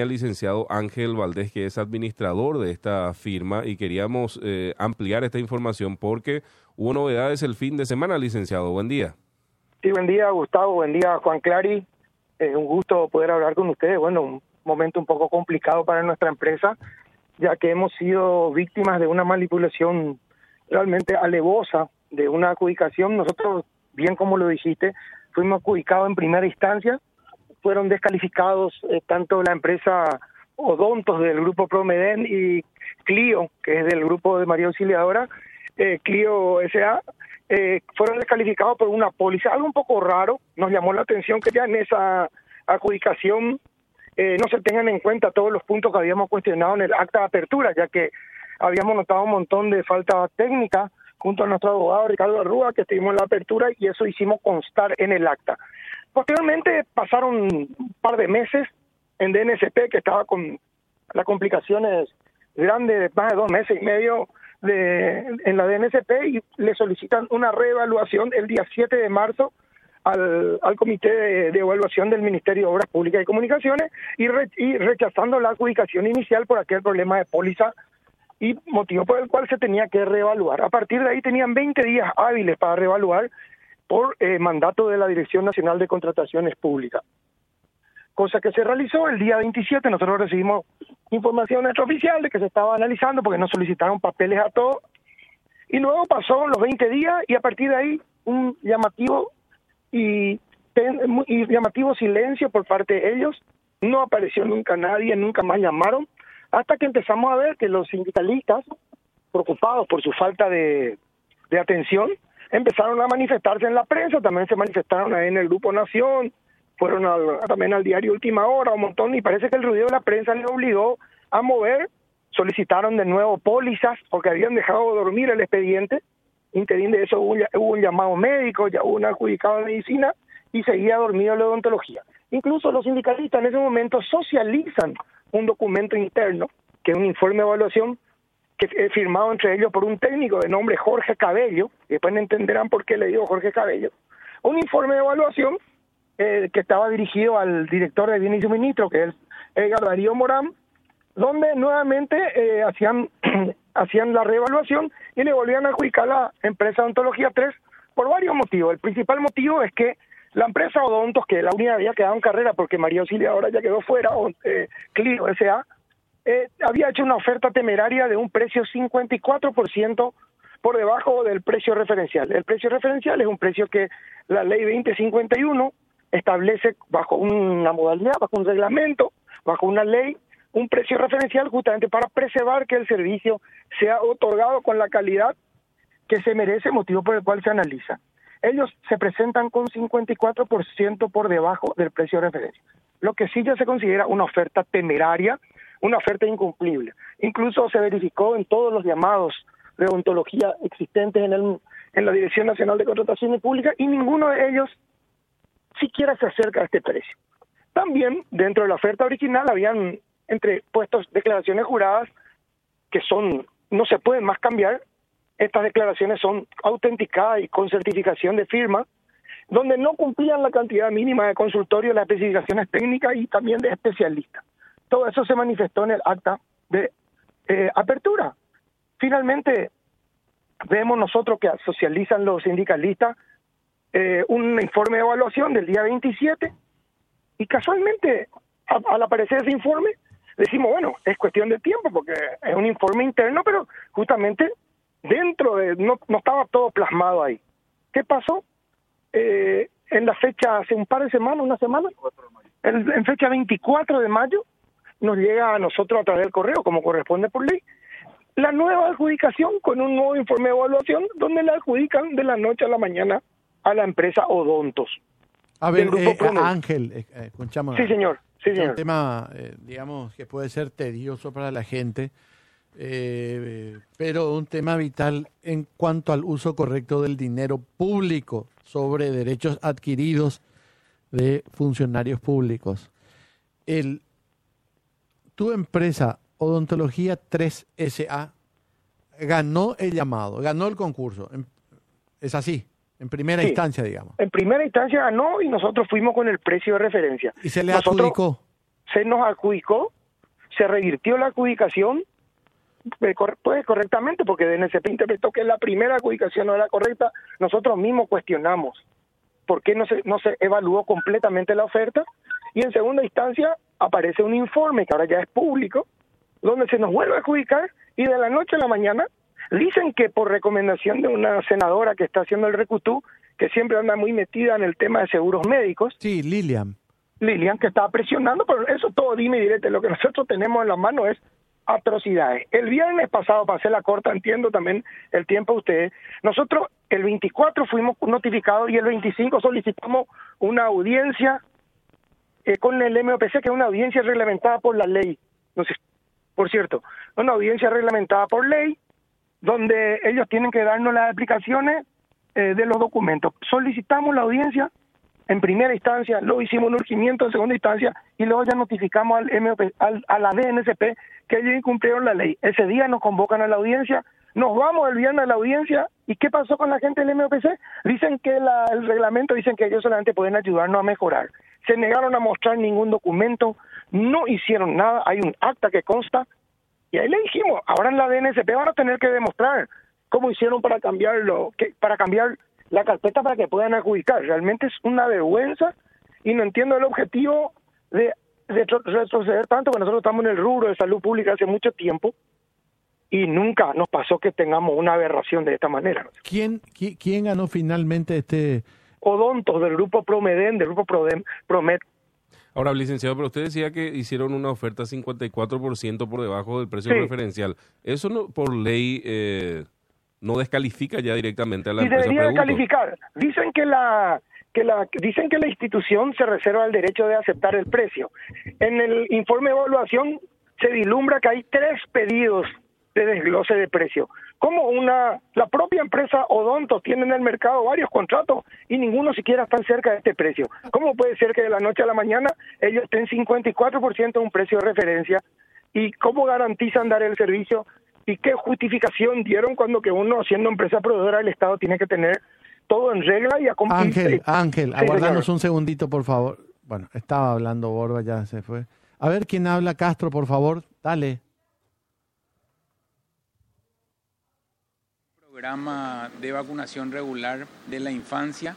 al licenciado Ángel Valdés, que es administrador de esta firma, y queríamos eh, ampliar esta información porque hubo novedades el fin de semana, licenciado. Buen día. Sí, buen día, Gustavo. Buen día, Juan Clary. Es un gusto poder hablar con ustedes. Bueno, un momento un poco complicado para nuestra empresa, ya que hemos sido víctimas de una manipulación realmente alevosa de una adjudicación. Nosotros, bien como lo dijiste, fuimos adjudicados en primera instancia fueron descalificados eh, tanto la empresa Odontos del grupo Promeden y Clio, que es del grupo de María Auxiliadora, eh, Clio SA, eh, fueron descalificados por una póliza, algo un poco raro, nos llamó la atención que ya en esa adjudicación no se tengan en cuenta todos los puntos que habíamos cuestionado en el acta de apertura, ya que habíamos notado un montón de falta técnica junto a nuestro abogado Ricardo Arrúa, que estuvimos en la apertura y eso hicimos constar en el acta. Posteriormente pasaron un par de meses en DNSP, que estaba con las complicaciones grandes de más de dos meses y medio de, en la DNSP y le solicitan una reevaluación el día 7 de marzo al, al Comité de, Evaluación del Ministerio de Obras Públicas y Comunicaciones y, y rechazando la adjudicación inicial por aquel problema de póliza y motivo por el cual se tenía que reevaluar. A partir de ahí tenían 20 días hábiles para reevaluar por eh, mandato de la Dirección Nacional de Contrataciones Públicas. Cosa que se realizó el día 27, nosotros recibimos información extraoficial de que se estaba analizando porque nos solicitaron papeles a todos. Y luego pasó los 20 días y a partir de ahí un llamativo y, y llamativo silencio por parte de ellos. No apareció nunca nadie, nunca más llamaron, hasta que empezamos a ver que los sindicalistas, preocupados por su falta de, de atención, empezaron a manifestarse en la prensa, también se manifestaron en el Grupo Nación, fueron también al diario Última Hora, un montón, y parece que el ruido de la prensa les obligó a mover, solicitaron de nuevo pólizas porque habían dejado dormir el expediente, interín de eso hubo, un llamado médico, ya hubo un adjudicado de medicina y seguía dormido la odontología. Incluso los sindicalistas en ese momento socializan un documento interno, que es un informe de evaluación que firmado entre ellos por un técnico de nombre Jorge Cabello, y después entenderán por qué le digo Jorge Cabello, un informe de evaluación eh, que estaba dirigido al director de bienes y que es Edgar Darío Morán, donde nuevamente eh, hacían, hacían la reevaluación y le volvían a adjudicar la empresa Odontología 3 por varios motivos. El principal motivo es que la empresa Odontos, que la unidad había quedado en carrera porque María Auxilia ahora ya quedó fuera, eh, Clio S.A., eh, había hecho una oferta temeraria de un precio 54% por debajo del precio referencial. El precio referencial es un precio que la ley 2051 establece bajo una modalidad, bajo un reglamento, bajo una ley, un precio referencial justamente para preservar que el servicio sea otorgado con la calidad que se merece, motivo por el cual se analiza. Ellos se presentan con 54% por debajo del precio de referencia, lo que sí ya se considera una oferta temeraria una oferta incumplible. Incluso se verificó en todos los llamados de ontología existentes en, el, en la Dirección Nacional de Contrataciones Públicas y ninguno de ellos siquiera se acerca a este precio. También dentro de la oferta original habían entre puestos declaraciones juradas que son no se pueden más cambiar. Estas declaraciones son autenticadas y con certificación de firma, donde no cumplían la cantidad mínima de consultorio, las especificaciones técnicas y también de especialistas. Todo eso se manifestó en el acta de eh, apertura. Finalmente, vemos nosotros que socializan los sindicalistas eh, un informe de evaluación del día 27 y casualmente al aparecer ese informe decimos, bueno, es cuestión de tiempo porque es un informe interno, pero justamente dentro de, no, no estaba todo plasmado ahí. ¿Qué pasó? Eh, en la fecha, hace un par de semanas, una semana, en, en fecha 24 de mayo, nos llega a nosotros a través del correo, como corresponde por ley, la nueva adjudicación con un nuevo informe de evaluación donde la adjudican de la noche a la mañana a la empresa Odontos. A ver, eh, Ángel, eh, eh Sí, señor. Sí, señor. un tema, eh, digamos, que puede ser tedioso para la gente, pero un tema vital en cuanto al uso correcto del dinero público sobre derechos adquiridos de funcionarios públicos. El tu empresa Odontología 3 SA ganó el llamado, ganó el concurso. Es así, en primera instancia, digamos. En primera instancia ganó y nosotros fuimos con el precio de referencia. ¿Y se le adjudicó? se nos adjudicó, se revirtió la adjudicación pues, pues correctamente, porque DNCP interpretó que la primera adjudicación no era correcta, nosotros mismos cuestionamos por qué no se, no se evaluó completamente la oferta, y en segunda instancia aparece un informe que ahora ya es público, donde se nos vuelve a adjudicar y de la noche a la mañana dicen que por recomendación de una senadora que está haciendo el recutú, que siempre anda muy metida en el tema de seguros médicos. Sí, Lilian. Lilian, que estaba presionando, pero eso todo dime y directo, lo que nosotros tenemos en la mano es atrocidades. El viernes pasado, pasé la corta, entiendo también el tiempo de ustedes, nosotros el 24 fuimos notificados y el 25 solicitamos una audiencia eh, con el MOPC, que es una audiencia reglamentada por la ley. No sé, por cierto, una audiencia reglamentada por ley, donde ellos tienen que darnos las explicaciones eh, de los documentos. Solicitamos la audiencia en primera instancia, luego hicimos un urgimiento en segunda instancia y luego ya notificamos al, MOP, al a la DNSP que ellos incumplieron la ley. Ese día nos convocan a la audiencia, nos vamos el viernes a la audiencia y ¿qué pasó con la gente del MOPC? Dicen que la, el reglamento dicen que ellos solamente pueden ayudarnos a mejorar. Se negaron a mostrar ningún documento, no hicieron nada, hay un acta que consta y ahí le dijimos, ahora en la DNSP van a tener que demostrar cómo hicieron para cambiarlo, para cambiar la carpeta para que puedan adjudicar. Realmente es una vergüenza y no entiendo el objetivo de, retroceder tanto, que nosotros estamos en el rubro de salud pública hace mucho tiempo y nunca nos pasó que tengamos una aberración de esta manera. ¿Quién, quién ganó finalmente este...? Odontos del grupo Promeden, del grupo Prodem, Promet. Ahora, licenciado, pero usted decía que hicieron una oferta 54% por debajo del precio referencial. ¿Eso no por ley eh, no descalifica ya directamente a la y empresa. debería descalificar. Dicen que la que la dicen que la institución se reserva el derecho de aceptar el precio. En el informe de evaluación se dilumbra que hay tres pedidos de desglose de precio. Como una la propia empresa Odonto tiene en el mercado varios contratos y ninguno siquiera está cerca de este precio. ¿Cómo puede ser que de la noche a la mañana ellos estén 54% de un precio de referencia y cómo garantizan dar el servicio ¿Y qué justificación dieron cuando que uno, siendo empresa proveedora del Estado, tiene que tener todo en regla y a Ángel, Ángel, aguardanos un segundito, por favor. Bueno, estaba hablando Borba, ya se fue. A ver quién habla, Castro, por favor. Dale. Programa de vacunación regular de la infancia.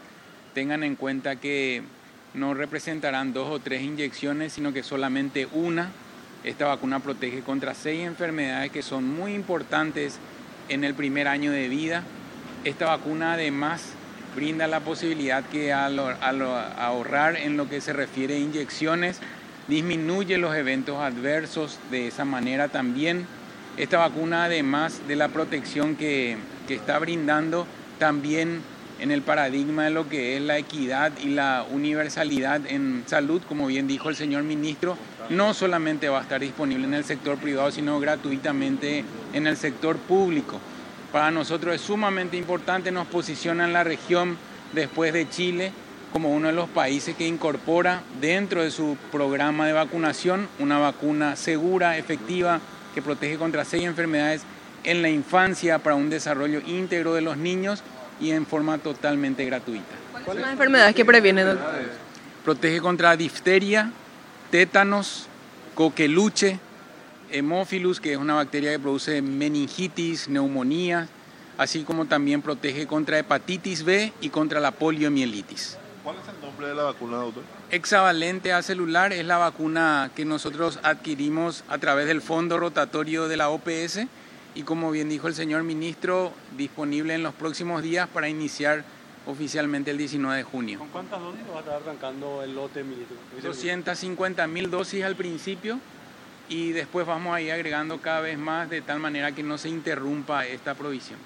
Tengan en cuenta que no representarán dos o tres inyecciones, sino que solamente una esta vacuna protege contra seis enfermedades que son muy importantes en el primer año de vida. Esta vacuna además brinda la posibilidad que al, ahorrar en lo que se refiere a inyecciones, disminuye los eventos adversos de esa manera también. Esta vacuna además de la protección que, que está brindando, también en el paradigma de lo que es la equidad y la universalidad en salud, como bien dijo el señor ministro, no solamente va a estar disponible en el sector privado, sino gratuitamente en el sector público. Para nosotros es sumamente importante, nos posiciona en la región después de Chile como uno de los países que incorpora dentro de su programa de vacunación una vacuna segura, efectiva, que protege contra seis enfermedades en la infancia para un desarrollo íntegro de los niños y en forma totalmente gratuita. ¿Cuáles son las enfermedades que previene, doctor? Protege contra difteria, tétanos, coqueluche, hemófilus, que es una bacteria que produce meningitis, neumonía, así como también protege contra hepatitis B y contra la poliomielitis. ¿Cuál es el nombre de la vacuna, doctor? Hexavalente A celular es la vacuna que nosotros adquirimos a través del fondo rotatorio de la OPS y como bien dijo el señor ministro, disponible en los próximos días para iniciar oficialmente el 19 de junio. ¿Con cuántas dosis va a estar arrancando el lote, ministro? 250 mil dosis al principio y después vamos a ir agregando cada vez más de tal manera que no se interrumpa esta provisión.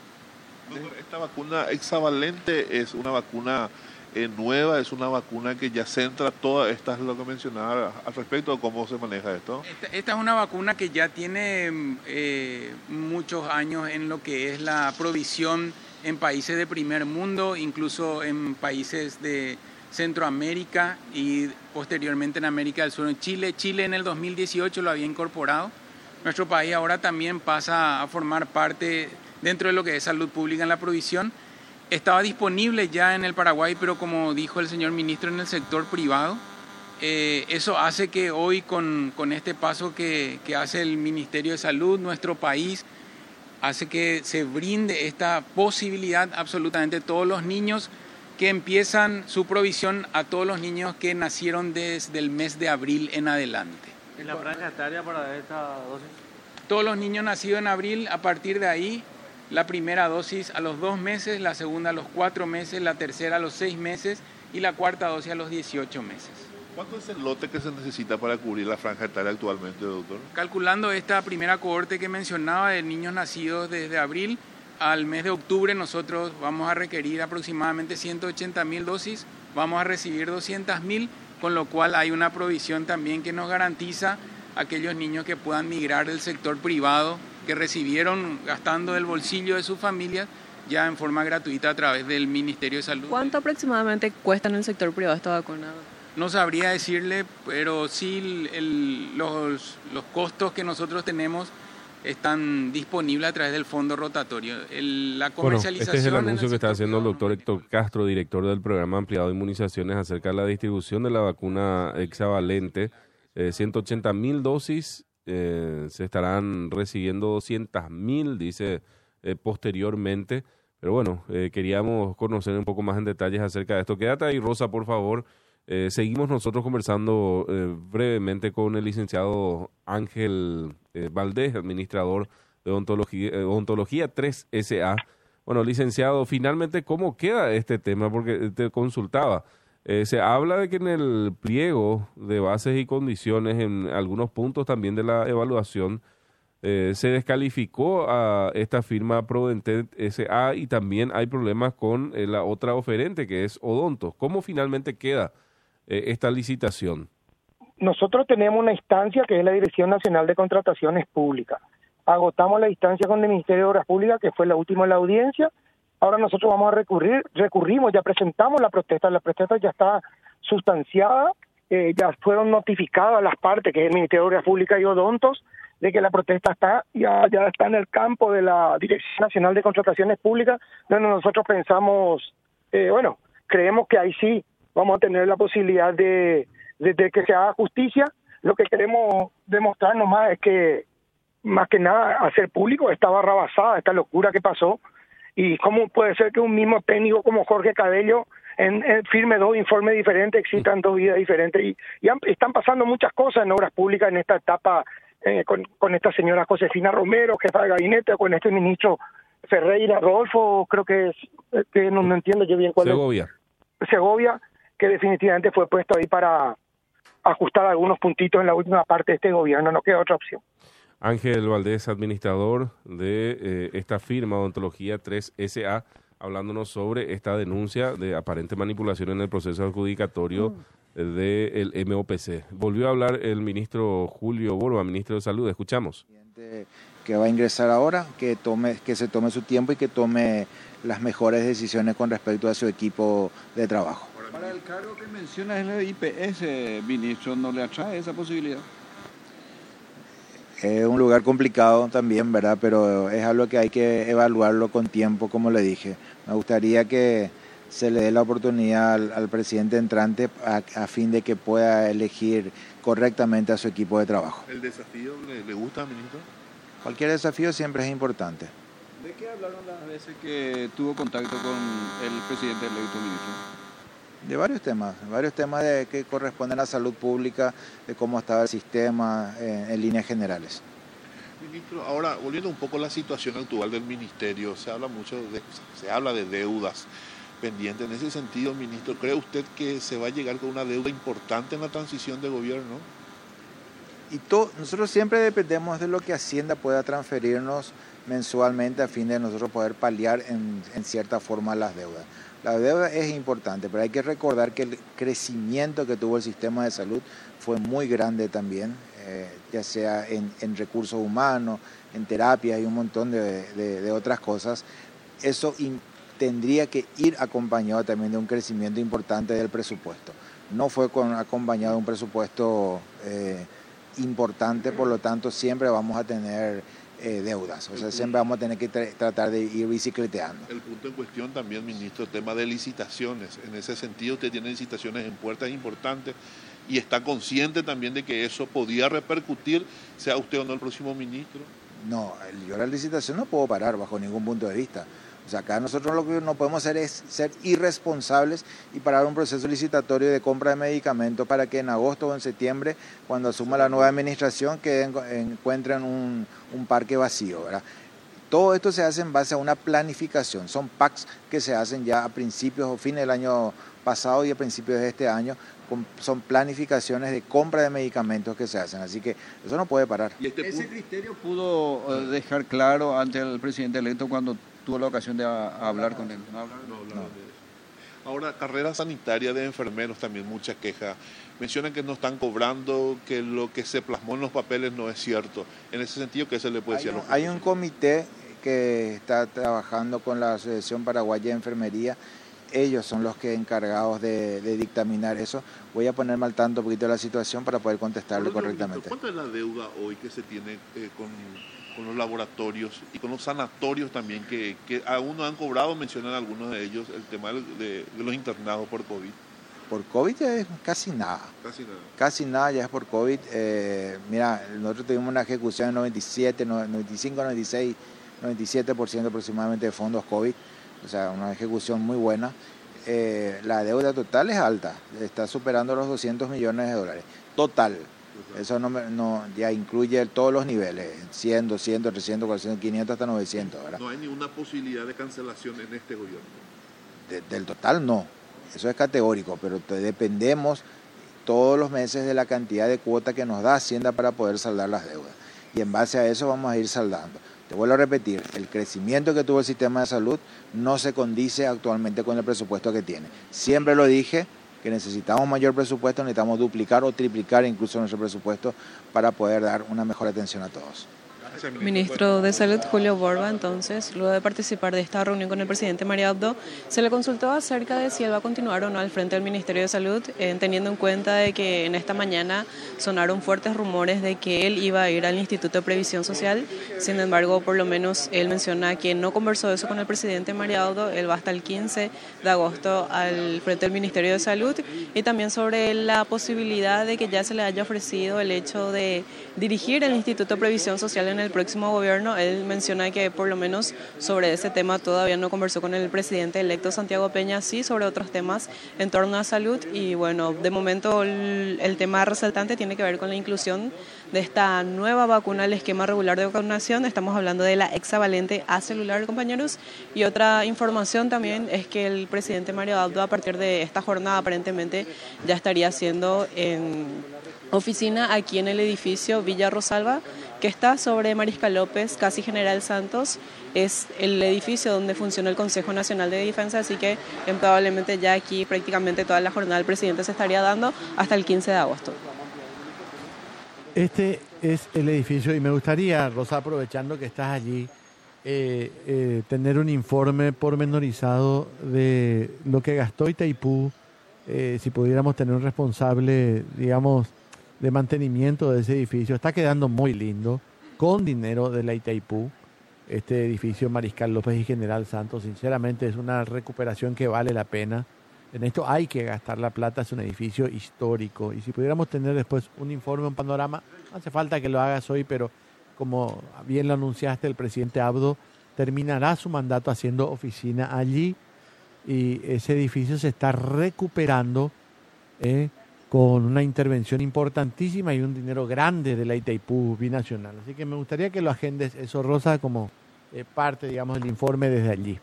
esta vacuna hexavalente es una vacuna eh, nueva, es una vacuna que ya centra todas estas, lo que mencionaba al respecto de cómo se maneja esto. Esta, es una vacuna que ya tiene eh, muchos años en lo que es la provisión en países de primer mundo, incluso en países de Centroamérica y posteriormente en América del Sur, en Chile. Chile en el 2018 lo había incorporado. Nuestro país ahora también pasa a formar parte dentro de lo que es salud pública en la provisión. Estaba disponible ya en el Paraguay, pero como dijo el señor ministro, en el sector privado. Eh, eso hace que hoy con, con este paso que, que hace el Ministerio de Salud, nuestro país, hace que se brinde esta posibilidad absolutamente a todos los niños que empiezan su provisión a todos los niños que nacieron desde el mes de abril en adelante. ¿En la franja etaria para esta dosis? Todos los niños nacidos en abril, a partir de ahí, la primera dosis a los dos meses, la segunda a los cuatro meses, la tercera a los seis meses y la cuarta dosis a los 18 meses. ¿Cuánto es el lote que se necesita para cubrir la franja etaria actualmente, doctor? Calculando esta primera cohorte que mencionaba de niños nacidos desde abril al mes de octubre, nosotros vamos a requerir aproximadamente 180 mil dosis, vamos a recibir 200 mil, con lo cual hay una provisión también que nos garantiza aquellos niños que puedan migrar del sector privado, que recibieron gastando del bolsillo de sus familias, ya en forma gratuita a través del Ministerio de Salud. ¿Cuánto aproximadamente cuesta en el sector privado esta vacuna? No sabría decirle, pero sí el, los, los costos que nosotros tenemos están disponibles a través del fondo rotatorio. El, la comercialización... Bueno, este es el anuncio que está haciendo el doctor Héctor Castro, director del programa ampliado de inmunizaciones acerca de la distribución de la vacuna hexavalente. Eh, 180 mil dosis, eh, se estarán recibiendo 200 mil, dice eh, posteriormente. Pero bueno, eh, queríamos conocer un poco más en detalles acerca de esto. Quédate ahí, Rosa, por favor. Eh, seguimos nosotros conversando eh, brevemente con el licenciado Ángel Valdés, administrador de Odontología, eh, Odontología 3SA. Bueno, licenciado, finalmente, ¿cómo queda este tema? Porque te consultaba. Eh, se habla de que en el pliego de bases y condiciones, en algunos puntos también de la evaluación, eh, se descalificó a esta firma Prodentet SA y también hay problemas con eh, la otra oferente que es Odontos. ¿Cómo finalmente queda eh, esta licitación? Nosotros tenemos una instancia que es la Dirección Nacional de Contrataciones Públicas. Agotamos la instancia con el Ministerio de Obras Públicas, que fue la última en la audiencia. Ahora nosotros vamos a recurrir, recurrimos, ya presentamos la protesta, la protesta ya está sustanciada, eh, ya fueron notificadas las partes, que es el Ministerio de Obras Públicas y Odontos, de que la protesta está ya, está en el campo de la Dirección Nacional de Contrataciones Públicas, donde nosotros pensamos, eh, bueno, creemos que ahí sí vamos a tener la posibilidad de que se haga justicia. Lo que queremos demostrar nomás es que, más que nada, hacer público esta barra basada, esta locura que pasó, y cómo puede ser que un mismo técnico como Jorge Cabello en, en firme dos informes diferentes, existan dos vidas diferentes, y, y han- están pasando muchas cosas en obras públicas en esta etapa eh, con, con esta señora Josefina Romero, jefa de gabinete, con este ministro Ferreira Rodolfo, creo que es, eh, que no, no entiendo yo bien cuál es. Segovia. Segovia, que definitivamente fue puesto ahí para ajustar algunos puntitos en la última parte de este gobierno, no queda otra opción. Ángel Valdés, administrador de eh, esta firma Odontología 3SA, hablándonos sobre esta denuncia de aparente manipulación en el proceso adjudicatorio del MOPC. Volvió a hablar el ministro Julio Borba, ministro de Salud. Escuchamos. presidente que va a ingresar ahora, que tome, que se tome su tiempo y que tome las mejores decisiones con respecto a su equipo de trabajo. Para el cargo que menciona el IPS, ministro, ¿no le atrae esa posibilidad? Es un lugar complicado también, ¿verdad? Pero es algo que hay que evaluarlo con tiempo, como le dije. Me gustaría que se le dé la oportunidad al, al presidente entrante a, a fin de que pueda elegir correctamente a su equipo de trabajo. ¿El desafío le, le gusta, ministro? Cualquier desafío siempre es importante. ¿De qué hablaron las veces que tuvo contacto con el presidente electo, ministro? De varios temas, varios temas de, que corresponden a salud pública, de cómo estaba el sistema eh, en líneas generales. Ministro, ahora volviendo un poco a la situación actual del ministerio, se habla mucho de, se habla de deudas pendientes. En ese sentido, ministro, ¿cree usted que se va a llegar con una deuda importante en la transición de gobierno? Y to- nosotros siempre dependemos de lo que Hacienda pueda transferirnos mensualmente a fin de nosotros poder paliar en, cierta forma las deudas. La deuda es importante, pero hay que recordar que el crecimiento que tuvo el sistema de salud fue muy grande también, eh, ya sea en, recursos humanos, en terapias y un montón de, otras cosas. Eso tendría que ir acompañado también de un crecimiento importante del presupuesto. No fue con- acompañado de un presupuesto eh, importante, por lo tanto siempre vamos a tener eh, deudas, o sea, siempre vamos a tener que tra- tratar de ir bicicleteando. El punto en cuestión también, ministro, el tema de licitaciones. En ese sentido, usted tiene licitaciones en puertas importantes y está consciente también de que eso podía repercutir, sea usted o no el próximo ministro. No, yo la licitación no puedo parar bajo ningún punto de vista. O sea, acá nosotros lo que no podemos hacer es ser irresponsables y parar un proceso licitatorio de compra de medicamentos para que en agosto o en septiembre, cuando asuma la nueva administración, que encuentren un, un parque vacío. ¿verdad? Todo esto se hace en base a una planificación. Son packs que se hacen ya a principios o fines del año pasado y a principios de este año. Son planificaciones de compra de medicamentos que se hacen. Así que eso no puede parar. ¿Y este ese criterio pudo eh, dejar claro ante el presidente electo cuando tuvo la ocasión de hablar con él. ¿No Ahora, carrera sanitaria de enfermeros también mucha queja. Mencionan que no están cobrando, que lo que se plasmó en los papeles no es cierto. En ese sentido, ¿qué se le puede decir? Hay un comité que está trabajando con la Asociación Paraguaya de Enfermería. Ellos son los que encargados de, dictaminar eso. Voy a ponerme al tanto un poquito de la situación para poder contestarle correctamente. ¿Cuánta es la deuda hoy que se tiene eh, con con los laboratorios y con los sanatorios también, que, que aún no han cobrado, mencionan algunos de ellos, el tema de, los internados por COVID. Por COVID ya es casi nada. Casi nada. Casi nada ya es por COVID. Eh, mira, nosotros tuvimos una ejecución en 97, 95, 96, 97% aproximadamente de fondos COVID. O sea, una ejecución muy buena. Eh, la deuda total es alta, está superando los 200 millones de dólares. Total. Eso no, no, ya incluye todos los niveles, 100, 200, 300, 400, 500 hasta 900. ¿verdad? No hay ninguna posibilidad de cancelación en este gobierno. del total no, eso es categórico, pero dependemos todos los meses de la cantidad de cuota que nos da Hacienda para poder saldar las deudas. Y en base a eso vamos a ir saldando. Te vuelvo a repetir, el crecimiento que tuvo el sistema de salud no se condice actualmente con el presupuesto que tiene. Siempre lo dije, que necesitamos mayor presupuesto, necesitamos duplicar o triplicar incluso nuestro presupuesto para poder dar una mejor atención a todos. Ministro de Salud Julio Borba, entonces, luego de participar de esta reunión con el presidente María Abdo, se le consultó acerca de si él va a continuar o no al frente del Ministerio de Salud, eh, teniendo en cuenta de que en esta mañana sonaron fuertes rumores de que él iba a ir al Instituto de Previsión Social. Sin embargo, por lo menos él menciona que no conversó eso con el presidente María Abdo, él va hasta el 15 de agosto al frente del Ministerio de Salud. Y también sobre la posibilidad de que ya se le haya ofrecido el hecho de dirigir el Instituto de Previsión Social en el próximo gobierno. Él menciona que por lo menos sobre ese tema todavía no conversó con el presidente electo Santiago Peña, sí sobre otros temas en torno a salud y bueno, de momento el, tema resaltante tiene que ver con la inclusión de esta nueva vacuna al esquema regular de vacunación. Estamos hablando de la hexavalente A celular, compañeros. Y otra información también es que el presidente Mario Abdo a partir de esta jornada aparentemente ya estaría haciendo en oficina aquí en el edificio Villa Rosalba que está sobre Mariscal López, casi General Santos. Es el edificio donde funciona el Consejo Nacional de Defensa, así que probablemente ya aquí prácticamente toda la jornada del presidente se estaría dando hasta el 15 de agosto. Este es el edificio y me gustaría, Rosa, aprovechando que estás allí, eh, eh, tener un informe pormenorizado de lo que gastó Itaipú, eh, si pudiéramos tener un responsable, digamos, de mantenimiento de ese edificio. Está quedando muy lindo, con dinero de la Itaipú. Este edificio Mariscal López y General Santos, sinceramente es una recuperación que vale la pena. En esto hay que gastar la plata, es un edificio histórico. Y si pudiéramos tener después un informe, un panorama, no hace falta que lo hagas hoy, pero como bien lo anunciaste, el presidente Abdo terminará su mandato haciendo oficina allí y ese edificio se está recuperando. ¿eh? Con una intervención importantísima y un dinero grande de la Itaipú binacional. Así que me gustaría que lo agendes eso, Rosa, como eh, parte, digamos, del informe desde allí.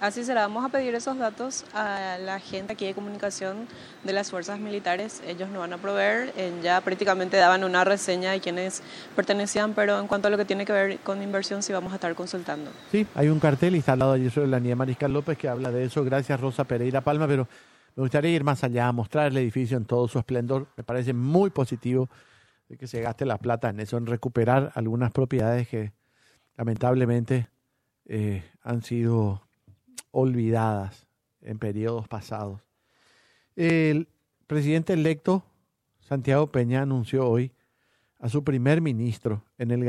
Así será, vamos a pedir esos datos a la gente aquí de comunicación de las fuerzas militares. Ellos nos van a proveer, ya prácticamente daban una reseña de quienes pertenecían, pero en cuanto a lo que tiene que ver con inversión, sí vamos a estar consultando. Sí, hay un cartel instalado allí sobre la niña Mariscal López que habla de eso. Gracias, Rosa Pereira Palma, pero me gustaría ir más allá, mostrar el edificio en todo su esplendor. Me parece muy positivo que se gaste la plata en eso, en recuperar algunas propiedades que lamentablemente eh, han sido olvidadas en periodos pasados. El presidente electo, Santiago Peña, anunció hoy a su primer ministro en el